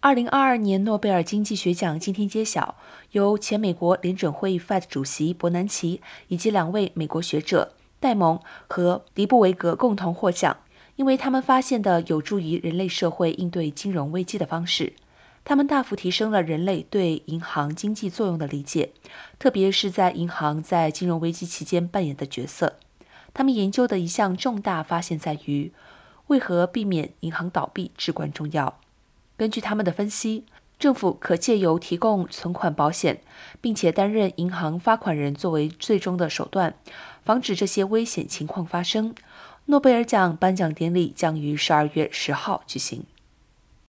二零二二年诺贝尔经济学奖今天揭晓，由前美国联准会 Fed 主席伯南奇以及两位美国学者戴蒙和迪布维格共同获奖，因为他们发现的有助于人类社会应对金融危机的方式。他们大幅提升了人类对银行经济作用的理解，特别是在银行在金融危机期间扮演的角色。他们研究的一项重大发现在于，为何避免银行倒闭至关重要。根据他们的分析，政府可借由提供存款保险，并且担任银行发款人作为最终的手段，防止这些危险情况发生。诺贝尔奖颁奖典礼将于十二月十号举行。